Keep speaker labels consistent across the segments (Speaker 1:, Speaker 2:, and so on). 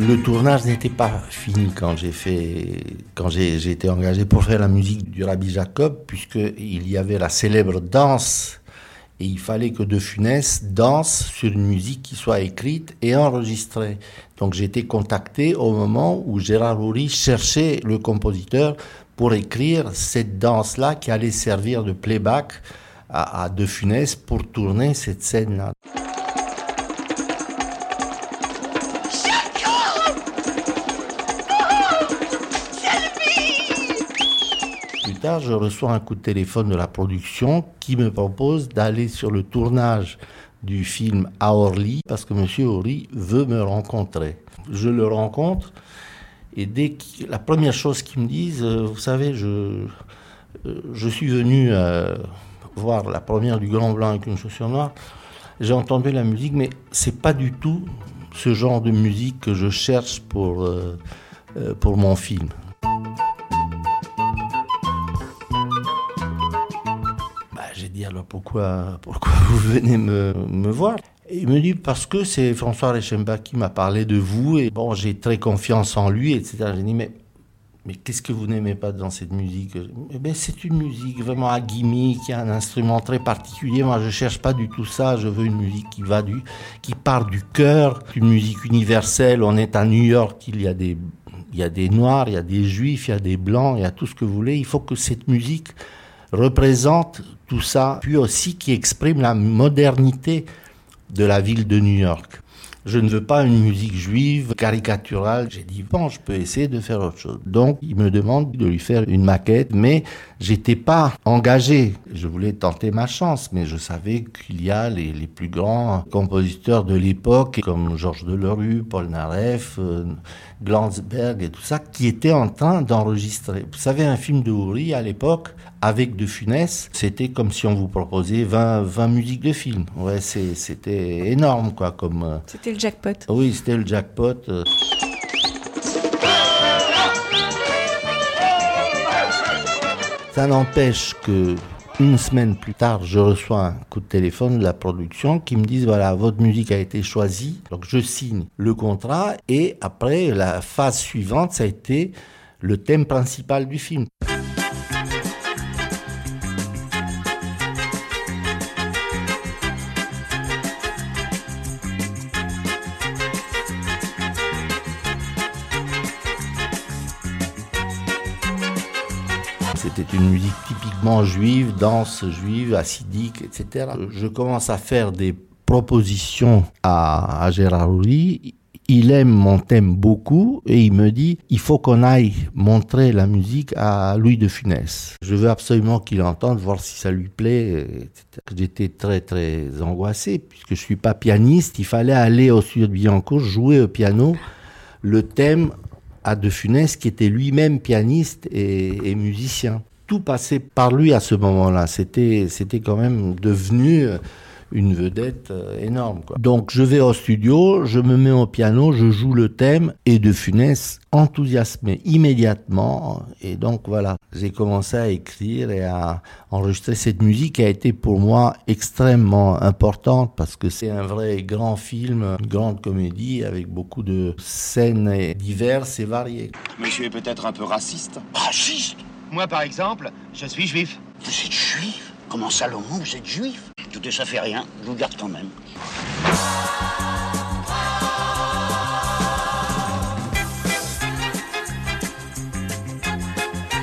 Speaker 1: Le tournage n'était pas fini quand j'ai fait, quand j'ai été engagé pour faire la musique du Rabbi Jacob, puisqu'il y avait la célèbre danse et il fallait que De Funès danse sur une musique qui soit écrite et enregistrée. Donc j'ai été contacté au moment où Gérard Houry cherchait le compositeur pour écrire cette danse-là qui allait servir de playback à, à De Funès pour tourner cette scène-là. Tard, je reçois un coup de téléphone de la production qui me propose d'aller sur le tournage du film à Orly parce que M. Orly veut me rencontrer. Je le rencontre et dès que, la première chose qu'ils me disent, euh, vous savez, je, euh, je suis venu euh, voir la première du Grand Blanc avec une chaussure noire. J'ai entendu la musique, mais c'est pas du tout ce genre de musique que je cherche pour, pour mon film. Alors pourquoi, pourquoi vous venez me, me voir? Il me dit parce que c'est François Reichenbach qui m'a parlé de vous et bon j'ai très confiance en lui etc. J'ai dit mais mais qu'est-ce que vous n'aimez pas dans cette musique? Eh ben, c'est une musique vraiment à qui a un instrument très particulier. Moi je cherche pas du tout ça. Je veux une musique qui va du qui part du cœur, une musique universelle. On est à New York, il y a des il y a des noirs, il y a des juifs, il y a des blancs, il y a tout ce que vous voulez. Il faut que cette musique représente tout ça, puis aussi qui exprime la modernité de la ville de New York. Je ne veux pas une musique juive caricaturale. J'ai dit, bon, je peux essayer de faire autre chose. Donc, il me demande de lui faire une maquette, mais j'étais pas engagé. Je voulais tenter ma chance, mais je savais qu'il y a les, les, plus grands compositeurs de l'époque, comme Georges Delerue, Paul Naref, euh, Glanzberg et tout ça, qui étaient en train d'enregistrer. Vous savez, un film de Houry à l'époque, avec De Funès, c'était comme si on vous proposait 20, 20 musiques de film. Ouais, c'était énorme, quoi, comme... Euh,
Speaker 2: le jackpot.
Speaker 1: Oui, c'était le jackpot. Euh. Ça n'empêche que une semaine plus tard, je reçois un coup de téléphone de la production qui me disent voilà, votre musique a été choisie. Donc je signe le contrat et après, la phase suivante, ça a été le thème principal du film. C'était une musique typiquement juive, danse juive, acidique, etc. Je commence à faire des propositions à, Gérard Louis. Il aime mon thème beaucoup et il me dit il faut qu'on aille montrer la musique à Louis de Funès. Je veux absolument qu'il entende, voir si ça lui plaît. J'étais très très angoissé puisque je suis pas pianiste. Il fallait aller au studio de Billancourt jouer au piano le thème à De Funès, qui était lui-même pianiste et, musicien. Tout passait par lui à ce moment-là. C'était, c'était quand même devenu une vedette euh, énorme. Donc je vais au studio, je me mets au piano, je joue le thème et de Funès enthousiasmé immédiatement. Et donc voilà, j'ai commencé à écrire et à enregistrer cette musique qui a été pour moi extrêmement importante parce que c'est un vrai grand film, une grande comédie avec beaucoup de scènes diverses et variées.
Speaker 3: Monsieur est peut-être un peu raciste.
Speaker 4: Raciste? Moi par exemple, je suis juif.
Speaker 5: Vous êtes juif? Comment Salomon, vous êtes juif? Ça fait rien, je vous garde quand même.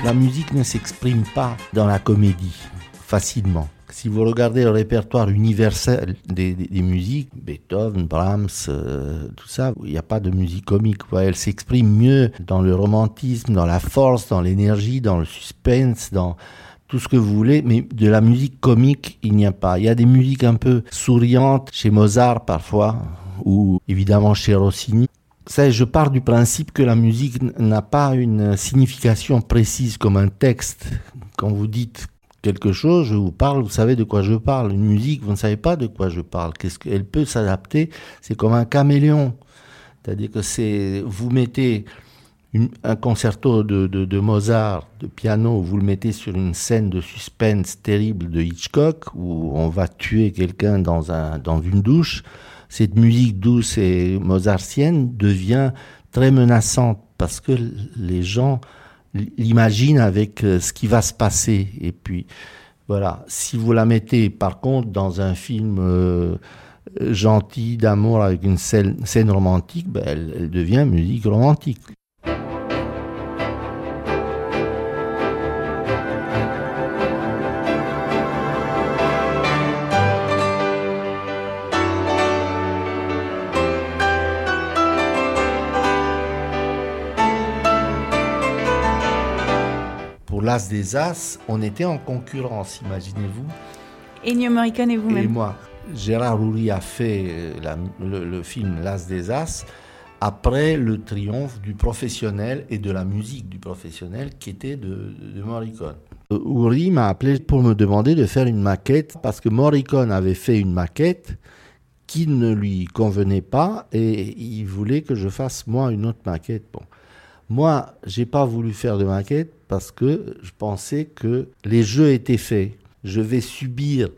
Speaker 1: La musique ne s'exprime pas dans la comédie facilement. Si vous regardez le répertoire universel des, musiques, Beethoven, Brahms, euh, tout ça, il n'y a pas de musique comique. Elle s'exprime mieux dans le romantisme, dans la force, dans l'énergie, dans le suspense, dans tout ce que vous voulez, mais de la musique comique, il n'y a pas. Il y a des musiques un peu souriantes chez Mozart parfois, ou évidemment chez Rossini. Ça, je pars du principe que la musique n'a pas une signification précise comme un texte. Quand vous dites quelque chose, je vous parle, vous savez de quoi je parle. Une musique, vous ne savez pas de quoi je parle. Qu'est-ce qu'elle peut s'adapter C'est comme un caméléon. C'est-à-dire que c'est, vous mettez un concerto de, Mozart, de piano, vous le mettez sur une scène de suspense terrible de Hitchcock, où on va tuer quelqu'un dans, un, dans une douche. Cette musique douce et mozartienne devient très menaçante parce que les gens l'imaginent avec euh, ce qui va se passer. Et puis, voilà, si vous la mettez par contre dans un film euh, euh, gentil d'amour avec une scène, romantique, ben, elle devient musique romantique. l'As des As, on était en concurrence, imaginez-vous.
Speaker 6: Ennio Morricone et
Speaker 1: Et
Speaker 6: vous-même.
Speaker 1: moi, Gérard Houry a fait euh, la- le, le film L'As des As après le triomphe du professionnel et de la musique du professionnel qui était de, de Morricone. Euh, Houry m'a appelé pour me demander de faire une maquette parce que Morricone avait fait une maquette qui ne lui convenait pas et il voulait que je fasse moi une autre maquette. Bon. Moi, j'ai pas voulu faire de maquette parce que je pensais que les jeux étaient faits. Je vais subir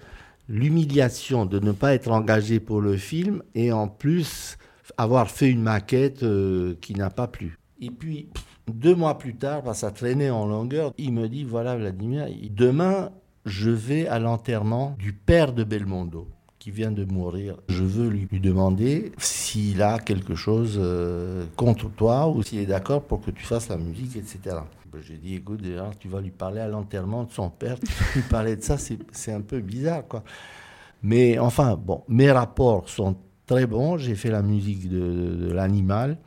Speaker 1: l'humiliation de ne pas être engagé pour le film et en plus avoir fait une maquette euh, qui n'a pas plu. Et puis, deux mois plus tard, parce que ça traînait en longueur, il me dit, voilà Vladimir, demain, je vais à l'enterrement du père de Belmondo qui vient de mourir. Je veux lui, lui demander s'il a quelque chose euh, contre toi ou s'il est d'accord pour que tu fasses la musique, etc. Ben, J'ai dit, écoute, tu vas lui parler à l'enterrement de son père, tu vas lui parler de ça, c'est un peu bizarre, quoi. Mais enfin, bon, mes rapports sont très bons. J'ai fait la musique de, l'animal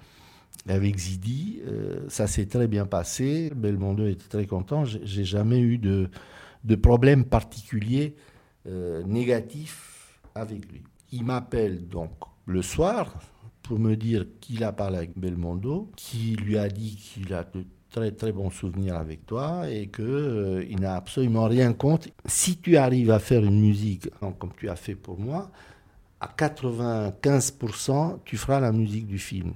Speaker 1: avec Zidi. Euh, ça s'est très bien passé. Belmondo était très content. J'ai jamais eu de, de problème particulier euh, négatif avec lui. Il m'appelle donc le soir pour me dire qu'il a parlé avec Belmondo, qui lui a dit qu'il a de très très bons souvenirs avec toi et que euh, il n'a absolument rien contre. Si tu arrives à faire une musique comme tu as fait pour moi, à 95%, tu feras la musique du film.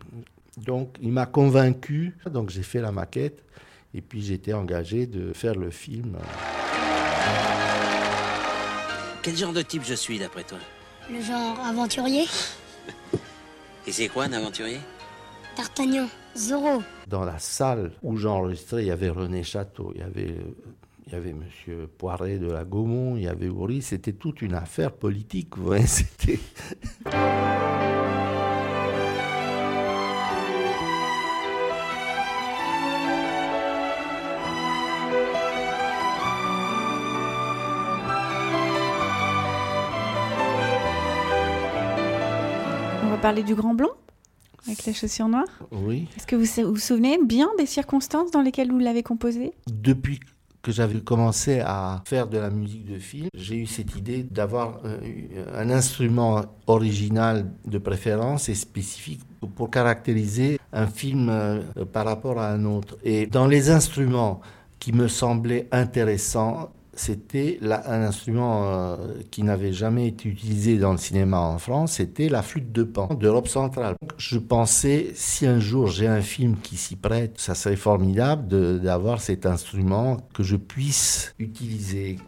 Speaker 1: Donc il m'a convaincu, donc j'ai fait la maquette et puis j'étais engagé de faire le film.
Speaker 7: Quel genre de type je suis d'après toi?
Speaker 8: Le genre aventurier?
Speaker 7: Et c'est quoi un aventurier?
Speaker 8: D'Artagnan, Zorro.
Speaker 1: Dans la salle où j'enregistrais, il y avait René Château, il y avait, il y avait Monsieur Poiret de la Gaumont, il y avait Houry, c'était toute une affaire politique, vous voyez, c'était...
Speaker 6: On va parler du Grand Blanc? Avec la chaussure noire.
Speaker 1: Oui.
Speaker 6: Est-ce que vous vous souvenez bien des circonstances dans lesquelles vous l'avez composé?
Speaker 1: Depuis que j'avais commencé à faire de la musique de film, j'ai eu cette idée d'avoir euh, un instrument original de préférence et spécifique pour caractériser un film euh, par rapport à un autre. Et dans les instruments qui me semblaient intéressants, c'était un instrument euh, qui n'avait jamais été utilisé dans le cinéma en France, c'était la flûte de pan d'Europe centrale. Je pensais, si un jour j'ai un film qui s'y prête, ça serait formidable d'avoir cet instrument que je puisse utiliser.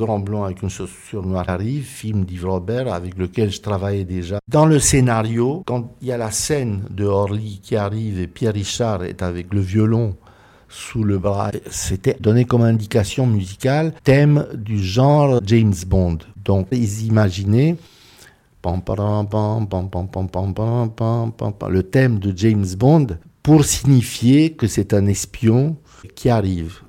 Speaker 1: grand blanc avec une chaussure noire arrive, film d'Yves Robert avec lequel je travaillais déjà. Dans le scénario, quand il y a la scène de Orly qui arrive et Pierre Richard est avec le violon sous le bras, c'était donné comme indication musicale thème du genre James Bond. Donc ils imaginaient le thème de James Bond pour signifier que c'est un espion qui arrive.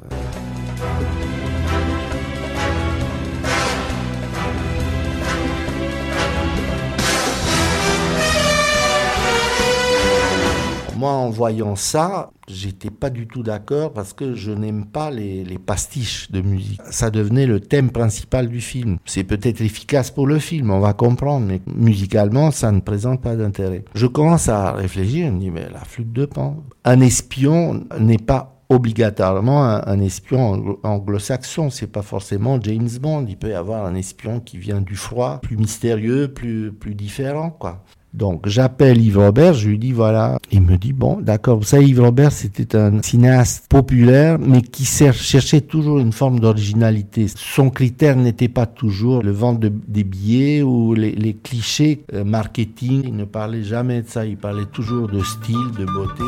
Speaker 1: Moi, en voyant ça, j'étais pas du tout d'accord parce que je n'aime pas les, pastiches de musique. Ça devenait le thème principal du film. C'est peut-être efficace pour le film, on va comprendre, mais musicalement, ça ne présente pas d'intérêt. Je commence à réfléchir, je me dis, mais la flûte de pan. Un espion n'est pas obligatoirement un, espion anglo-saxon. C'est pas forcément James Bond. Il peut y avoir un espion qui vient du froid, plus mystérieux, plus, plus différent, quoi. Donc j'appelle Yves Robert, je lui dis voilà. Il me dit bon d'accord, vous savez Yves Robert c'était un cinéaste populaire mais qui cherchait toujours une forme d'originalité. Son critère n'était pas toujours le vente des billets ou les, clichés euh, marketing. Il ne parlait jamais de ça, il parlait toujours de style, de beauté.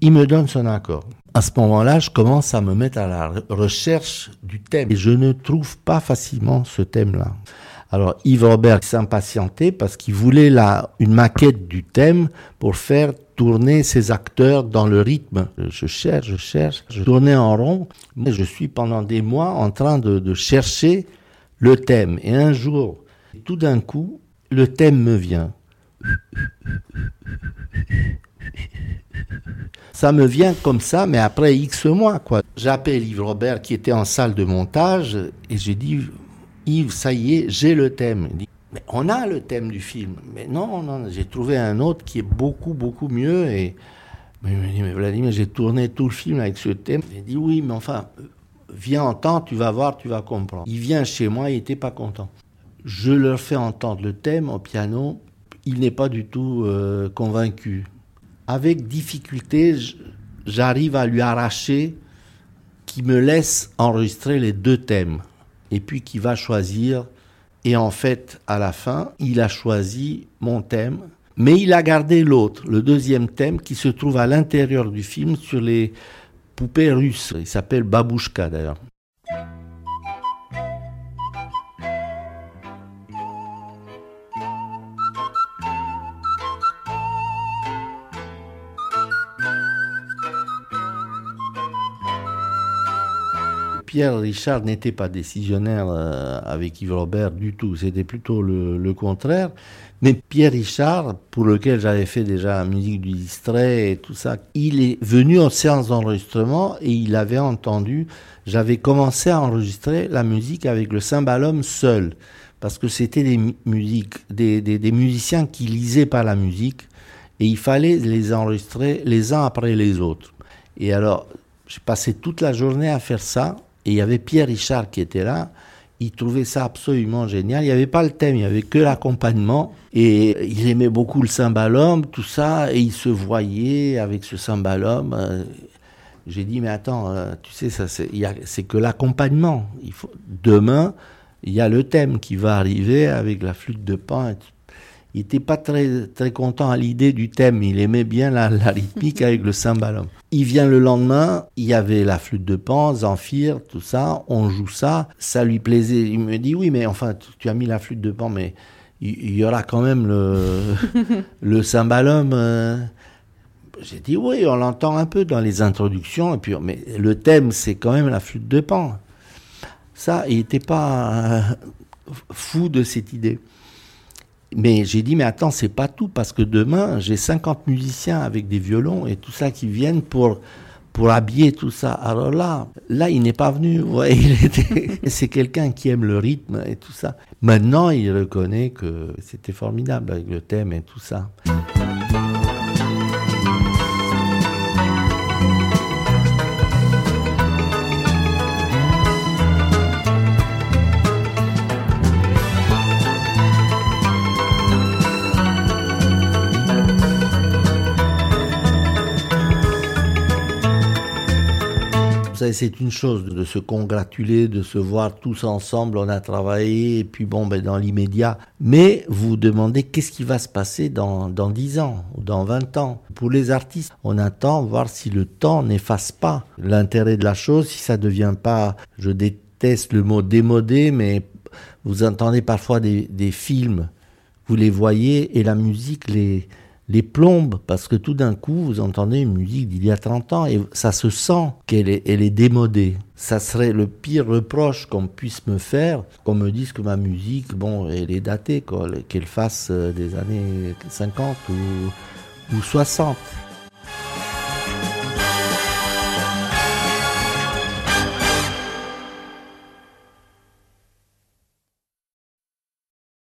Speaker 1: Il me donne son accord à ce moment-là, je commence à me mettre à la recherche du thème. Et je ne trouve pas facilement ce thème-là. Alors Yves Robert s'impatientait parce qu'il voulait là une maquette du thème pour faire tourner ses acteurs dans le rythme. Je cherche, je cherche, je tournais en rond. Mais je suis pendant des mois en train de, de chercher le thème. Et un jour, tout d'un coup, le thème me vient. Ça me vient comme ça, mais après X mois, quoi. J'appelle Yves Robert qui était en salle de montage et j'ai dit, Yves, ça y est, j'ai le thème. Il dit, mais on a le thème du film. Mais non, non, j'ai trouvé un autre qui est beaucoup, beaucoup mieux. Et il me dit, mais Vladimir, j'ai tourné tout le film avec ce thème. J'ai dit, oui, mais enfin, viens entendre, tu vas voir, tu vas comprendre. Il vient chez moi, il n'était pas content. Je leur fais entendre le thème au piano. Il n'est pas du tout euh, convaincu avec difficulté, j'arrive à lui arracher qui me laisse enregistrer les deux thèmes et puis qui va choisir. Et en fait, à la fin, il a choisi mon thème, mais il a gardé l'autre, le deuxième thème qui se trouve à l'intérieur du film sur les poupées russes. Il s'appelle Babouchka d'ailleurs. Pierre Richard n'était pas décisionnaire euh, avec Yves Robert du tout, c'était plutôt le, contraire. Mais Pierre Richard, pour lequel j'avais fait déjà la musique du distrait et tout ça, il est venu en séance d'enregistrement et il avait entendu, j'avais commencé à enregistrer la musique avec le cymbalum seul, parce que c'était des musiques, des, des musiciens qui lisaient pas la musique et il fallait les enregistrer les uns après les autres. Et alors, j'ai passé toute la journée à faire ça et il y avait Pierre Richard qui était là. Il trouvait ça absolument génial. Il n'y avait pas le thème, il n'y avait que l'accompagnement. Et il aimait beaucoup le cymbalum, tout ça. Et il se voyait avec ce cymbalum. Euh, j'ai dit, mais attends, euh, tu sais, ça, c'est que l'accompagnement. Demain, il y a le thème qui va arriver avec la flûte de pan. Il n'était pas très, très content à l'idée du thème. Il aimait bien la, la rythmique avec le cymbalum. Il vient le lendemain, il y avait la flûte de pan, Zamphir, tout ça, on joue ça, ça lui plaisait. Il me dit oui, mais enfin, tu as mis la flûte de pan, mais il y, aura quand même le, le cymbalum. Euh. J'ai dit oui, on l'entend un peu dans les introductions, et puis, mais le thème, c'est quand même la flûte de pan. Ça, il n'était pas euh, fou de cette idée. Mais j'ai dit, mais attends, c'est pas tout, parce que demain, j'ai 50 musiciens avec des violons et tout ça qui viennent pour, pour habiller tout ça. Alors là, là, il n'est pas venu. Ouais, c'est quelqu'un qui aime le rythme et tout ça. Maintenant, il reconnaît que c'était formidable avec le thème et tout ça. C'est une chose de se congratuler, de se voir tous ensemble, on a travaillé, et puis bon, ben, dans l'immédiat. Mais vous demandez qu'est-ce qui va se passer dans, dans 10 ans ou dans 20 ans. Pour les artistes, on attend voir si le temps n'efface pas l'intérêt de la chose, si ça devient pas, je déteste le mot démodé, mais vous entendez parfois des films, vous les voyez et la musique les, les plombe parce que tout d'un coup vous entendez une musique d'il y a 30 ans et ça se sent qu'elle est, démodée. Ça serait le pire reproche qu'on puisse me faire, qu'on me dise que ma musique, bon, elle est datée, qu'elle fasse euh, des années 50 ou, ou 60.